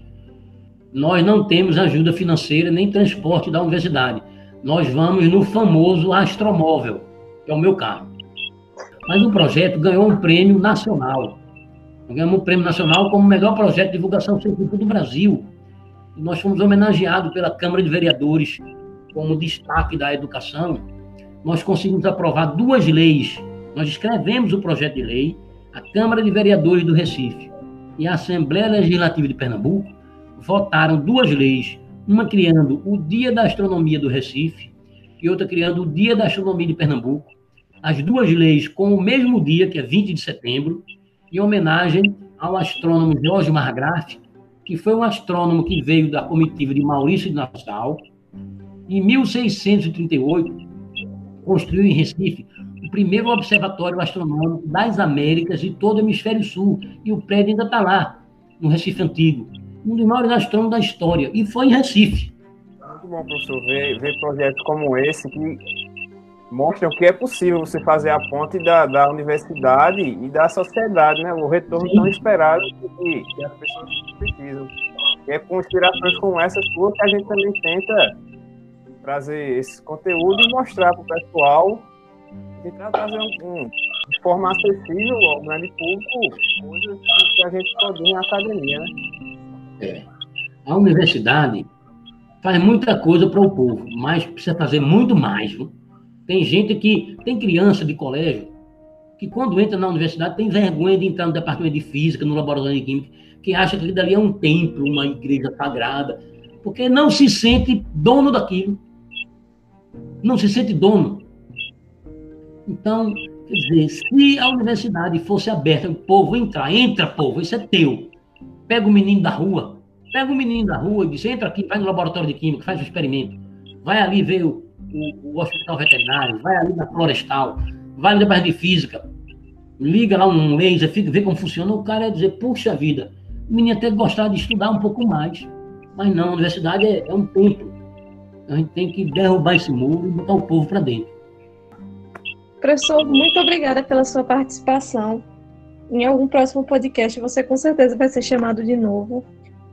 nós não temos ajuda financeira nem transporte da universidade. Nós vamos no famoso Astromóvel, que é o meu carro. Mas o projeto ganhou um prêmio nacional. Ganhamos um prêmio nacional como melhor projeto de divulgação científica do Brasil nós fomos homenageados pela Câmara de Vereadores como destaque da educação. Nós conseguimos aprovar duas leis. Nós escrevemos o projeto de lei, a Câmara de Vereadores do Recife e a Assembleia Legislativa de Pernambuco votaram duas leis, uma criando o Dia da Astronomia do Recife e outra criando o Dia da Astronomia de Pernambuco. As duas leis com o mesmo dia, que é 20 de setembro, em homenagem ao astrônomo Jorge Margraf, que foi um astrônomo que veio da comitiva de Maurício de Nassau. Em 1638, construiu em Recife o primeiro observatório astronômico das Américas e todo o hemisfério sul. E o prédio ainda está lá, no Recife Antigo. Um dos maiores astrônomos da história. E foi em Recife. Muito bom, professor, ver, ver projetos como esse que mostram que é possível você fazer a ponte da, da universidade e da sociedade, né? O retorno Sim. tão esperado que, que as pessoas precisam. é com inspirações como essa sua que a gente também tenta trazer esse conteúdo e mostrar para o pessoal e trazer um, um, de forma acessível ao grande público coisas que a gente pode em academia, né? É. A universidade faz muita coisa para o povo, mas precisa fazer muito mais. Viu? Tem gente que tem criança de colégio que quando entra na universidade tem vergonha de entrar no departamento de física, no laboratório de química, que acha que dali é um templo, uma igreja sagrada, porque não se sente dono daquilo. Não se sente dono. Então, quer dizer, se a universidade fosse aberta, o povo entrar, entra, povo, isso é teu. Pega o menino da rua, pega o menino da rua e diz, entra aqui, vai no laboratório de química, faz o experimento. Vai ali ver o, o, o hospital veterinário, vai ali na florestal, vai no departamento de física, liga lá um laser, fica, vê como funciona, o cara ia dizer, puxa vida, o menino até gostar de estudar um pouco mais. Mas não, a universidade é, é um templo. A gente tem que derrubar esse muro e botar o povo para dentro. Professor, muito obrigada pela sua participação. Em algum próximo podcast você com certeza vai ser chamado de novo.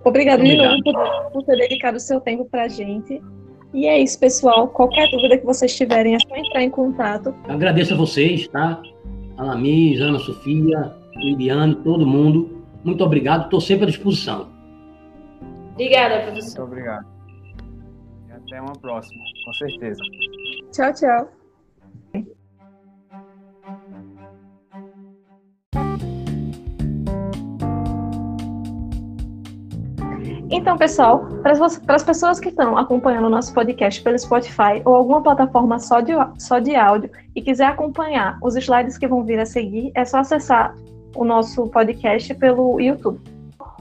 Obrigado, Obrigado. de novo por, por ter dedicado o seu tempo para a gente. E é isso, pessoal. Qualquer dúvida que vocês tiverem, é só entrar em contato. agradeço a vocês, tá? A Lamis, Ana Sofia, Liliane, todo mundo. Muito obrigado, estou sempre à disposição. Obrigada, professor. Muito obrigado. E até uma próxima, com certeza. Tchau, tchau. Então, pessoal, para as pessoas que estão acompanhando o nosso podcast pelo Spotify ou alguma plataforma só de, só de áudio e quiser acompanhar os slides que vão vir a seguir, é só acessar o nosso podcast pelo YouTube.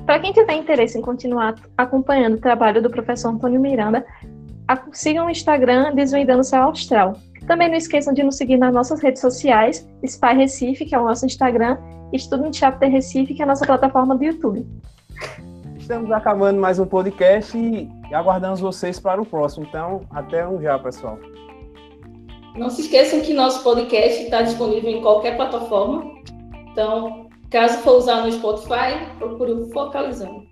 Para quem tiver interesse em continuar acompanhando o trabalho do professor Antônio Miranda, sigam o Instagram Desvendando Céu Austral. Também não esqueçam de nos seguir nas nossas redes sociais, Spy Recife, que é o nosso Instagram, e Student Chapter Recife, que é a nossa plataforma do YouTube. Estamos acabando mais um podcast e aguardamos vocês para o próximo. Então, até um já, pessoal. Não se esqueçam que nosso podcast está disponível em qualquer plataforma. Então, caso for usar no Spotify, procure o Focalizando.